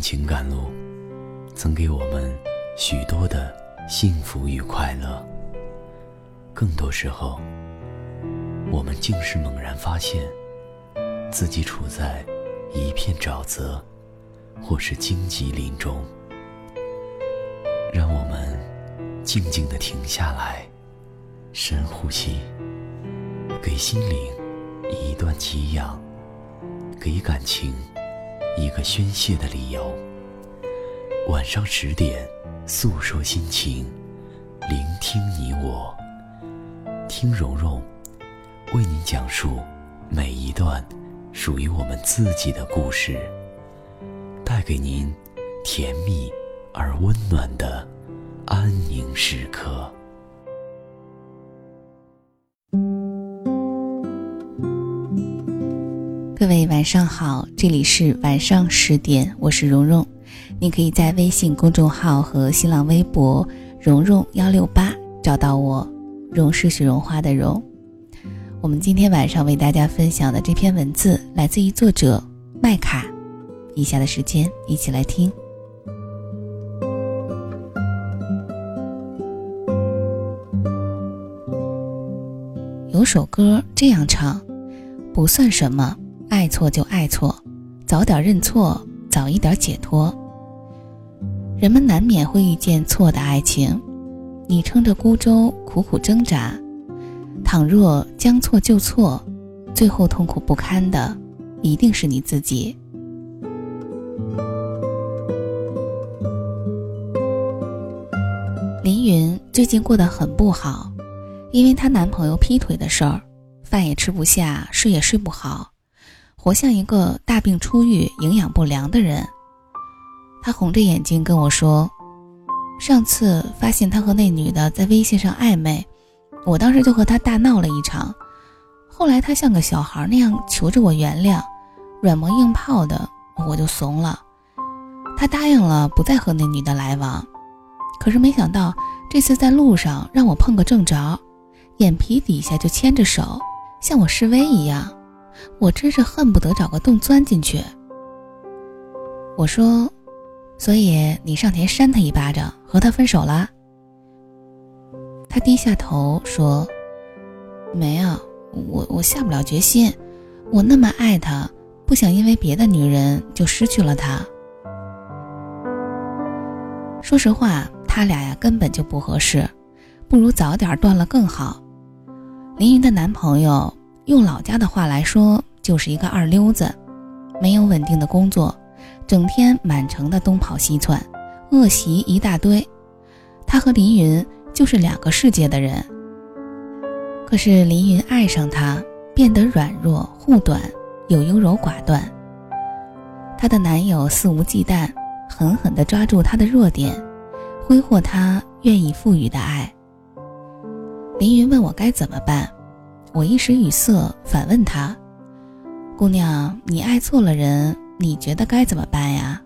情感路，曾给我们许多的幸福与快乐。更多时候，我们竟是猛然发现，自己处在一片沼泽，或是荆棘林中。让我们静静的停下来，深呼吸，给心灵一段给养，给感情。一个宣泄的理由。晚上十点，诉说心情，聆听你我，听蓉蓉为您讲述每一段属于我们自己的故事，带给您甜蜜而温暖的安宁时刻。各位晚上好，这里是晚上十点，我是蓉蓉。你可以在微信公众号和新浪微博“蓉蓉幺六八”找到我，蓉是雪绒花的蓉。我们今天晚上为大家分享的这篇文字来自于作者麦卡。以下的时间一起来听。有首歌这样唱，不算什么。错就爱错，早点认错，早一点解脱。人们难免会遇见错的爱情，你撑着孤舟苦苦挣扎。倘若将错就错，最后痛苦不堪的一定是你自己。林云最近过得很不好，因为她男朋友劈腿的事儿，饭也吃不下，睡也睡不好。活像一个大病初愈、营养不良的人。他红着眼睛跟我说：“上次发现他和那女的在微信上暧昧，我当时就和他大闹了一场。后来他像个小孩那样求着我原谅，软磨硬泡的，我就怂了。他答应了不再和那女的来往。可是没想到这次在路上让我碰个正着，眼皮底下就牵着手，像我示威一样。”我真是恨不得找个洞钻进去。我说：“所以你上前扇他一巴掌，和他分手了？”他低下头说：“没有，我我下不了决心。我那么爱他，不想因为别的女人就失去了他。说实话，他俩呀根本就不合适，不如早点断了更好。”林云的男朋友。用老家的话来说，就是一个二流子，没有稳定的工作，整天满城的东跑西窜，恶习一大堆。他和林云就是两个世界的人。可是林云爱上他，变得软弱护短，又优柔寡断。她的男友肆无忌惮，狠狠地抓住她的弱点，挥霍她愿意赋予的爱。林云问我该怎么办。我一时语塞，反问他：“姑娘，你爱错了人，你觉得该怎么办呀？”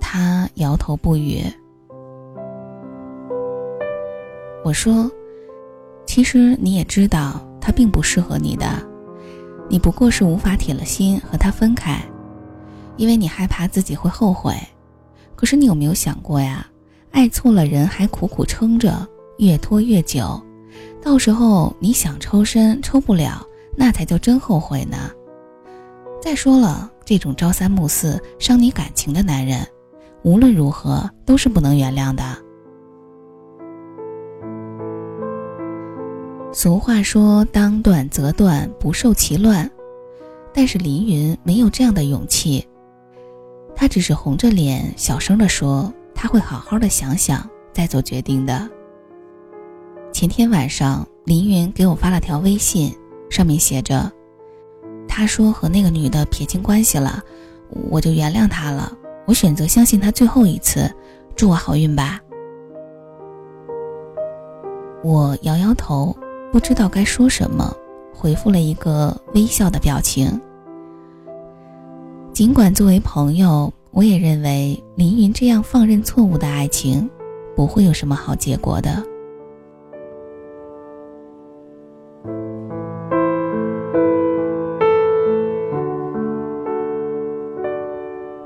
他摇头不语。我说：“其实你也知道，他并不适合你的，你不过是无法铁了心和他分开，因为你害怕自己会后悔。可是你有没有想过呀？爱错了人还苦苦撑着，越拖越久。”到时候你想抽身抽不了，那才叫真后悔呢。再说了，这种朝三暮四、伤你感情的男人，无论如何都是不能原谅的。俗话说“当断则断，不受其乱”，但是林云没有这样的勇气，他只是红着脸小声地说：“他会好好的想想，再做决定的。”前天晚上，林云给我发了条微信，上面写着：“他说和那个女的撇清关系了，我就原谅他了。我选择相信他最后一次，祝我好运吧。”我摇摇头，不知道该说什么，回复了一个微笑的表情。尽管作为朋友，我也认为林云这样放任错误的爱情，不会有什么好结果的。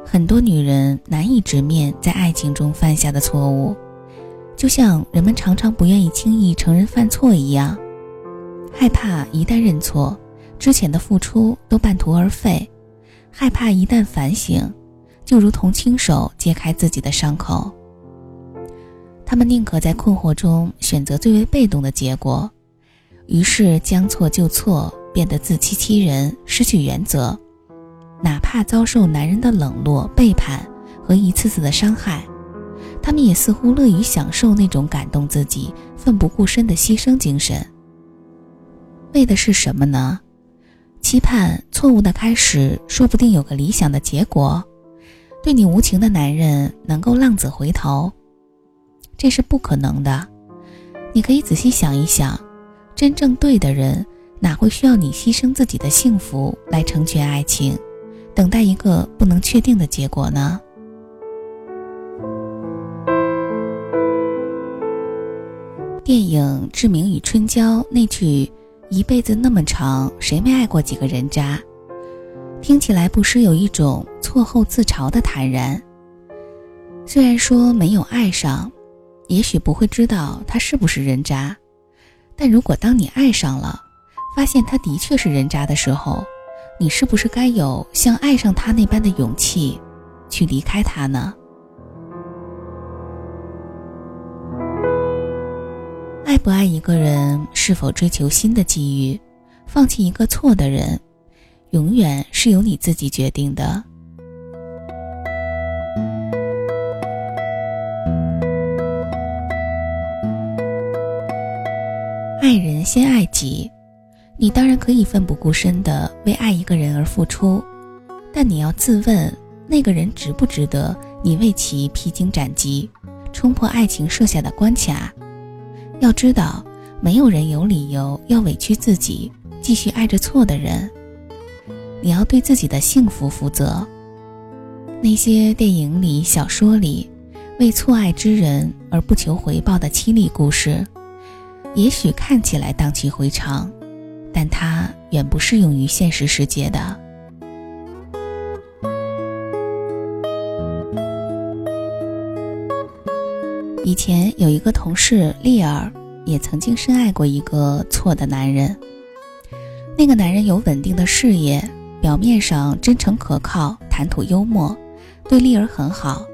很多女人难以直面在爱情中犯下的错误，就像人们常常不愿意轻易承认犯错一样，害怕一旦认错，之前的付出都半途而废，害怕一旦反省，就如同亲手揭开自己的伤口。他们宁可在困惑中选择最为被动的结果，于是将错就错，变得自欺欺人，失去原则。哪怕遭受男人的冷落、背叛和一次次的伤害，他们也似乎乐于享受那种感动自己、奋不顾身的牺牲精神。为的是什么呢？期盼错误的开始，说不定有个理想的结果。对你无情的男人能够浪子回头，这是不可能的。你可以仔细想一想，真正对的人哪会需要你牺牲自己的幸福来成全爱情？等待一个不能确定的结果呢？电影《志明与春娇》那句“一辈子那么长，谁没爱过几个人渣”，听起来不失有一种错后自嘲的坦然。虽然说没有爱上，也许不会知道他是不是人渣，但如果当你爱上了，发现他的确是人渣的时候，你是不是该有像爱上他那般的勇气，去离开他呢？爱不爱一个人，是否追求新的机遇，放弃一个错的人，永远是由你自己决定的。爱人先爱己。你当然可以奋不顾身地为爱一个人而付出，但你要自问，那个人值不值得你为其披荆斩棘，冲破爱情设下的关卡？要知道，没有人有理由要委屈自己，继续爱着错的人。你要对自己的幸福负责。那些电影里、小说里，为错爱之人而不求回报的凄厉故事，也许看起来荡气回肠。但它远不适用于现实世界的。以前有一个同事丽儿，也曾经深爱过一个错的男人。那个男人有稳定的事业，表面上真诚可靠，谈吐幽默，对丽儿很好。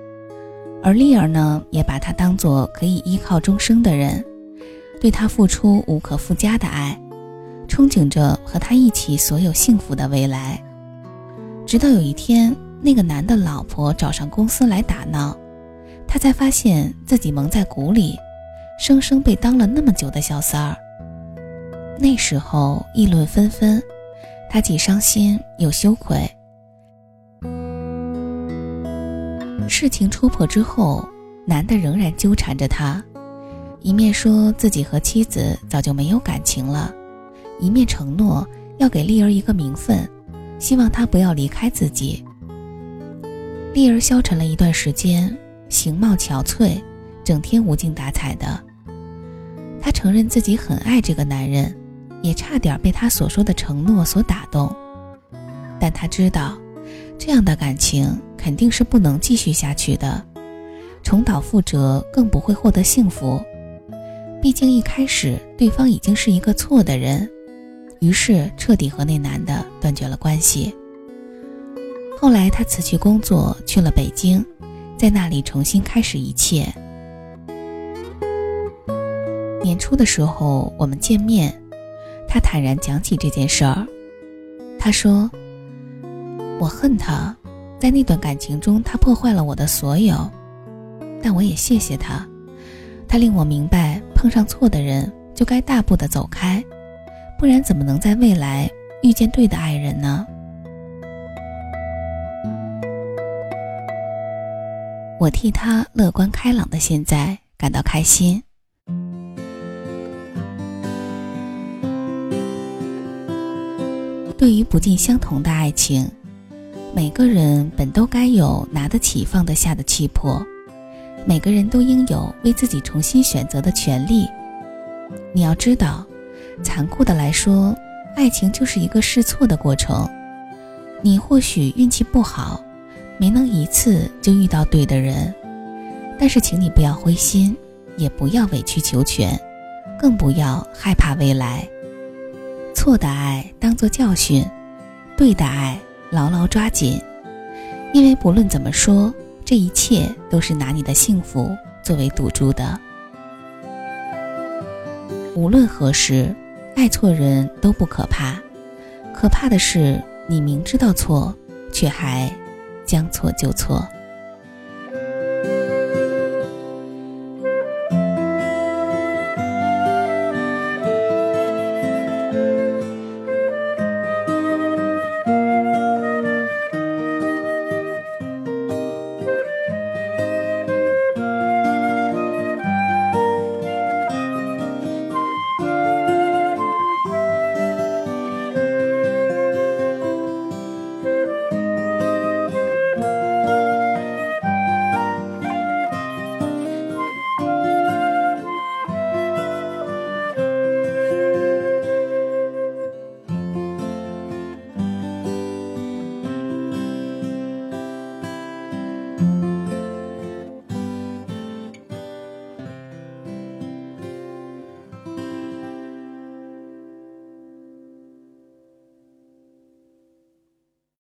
而丽儿呢，也把他当做可以依靠终生的人，对他付出无可附加的爱。憧憬着和他一起所有幸福的未来，直到有一天，那个男的老婆找上公司来打闹，他才发现自己蒙在鼓里，生生被当了那么久的小三儿。那时候议论纷纷，他既伤心又羞愧。事情戳破之后，男的仍然纠缠着他，一面说自己和妻子早就没有感情了。一面承诺要给丽儿一个名分，希望她不要离开自己。丽儿消沉了一段时间，形貌憔悴，整天无精打采的。她承认自己很爱这个男人，也差点被他所说的承诺所打动。但她知道，这样的感情肯定是不能继续下去的，重蹈覆辙更不会获得幸福。毕竟一开始对方已经是一个错的人。于是彻底和那男的断绝了关系。后来他辞去工作，去了北京，在那里重新开始一切。年初的时候我们见面，他坦然讲起这件事儿。他说：“我恨他，在那段感情中，他破坏了我的所有，但我也谢谢他，他令我明白，碰上错的人就该大步的走开。”不然怎么能在未来遇见对的爱人呢？我替他乐观开朗的现在感到开心。对于不尽相同的爱情，每个人本都该有拿得起放得下的气魄，每个人都应有为自己重新选择的权利。你要知道。残酷的来说，爱情就是一个试错的过程。你或许运气不好，没能一次就遇到对的人，但是请你不要灰心，也不要委曲求全，更不要害怕未来。错的爱当作教训，对的爱牢牢抓紧，因为不论怎么说，这一切都是拿你的幸福作为赌注的。无论何时，爱错人都不可怕，可怕的是你明知道错，却还将错就错。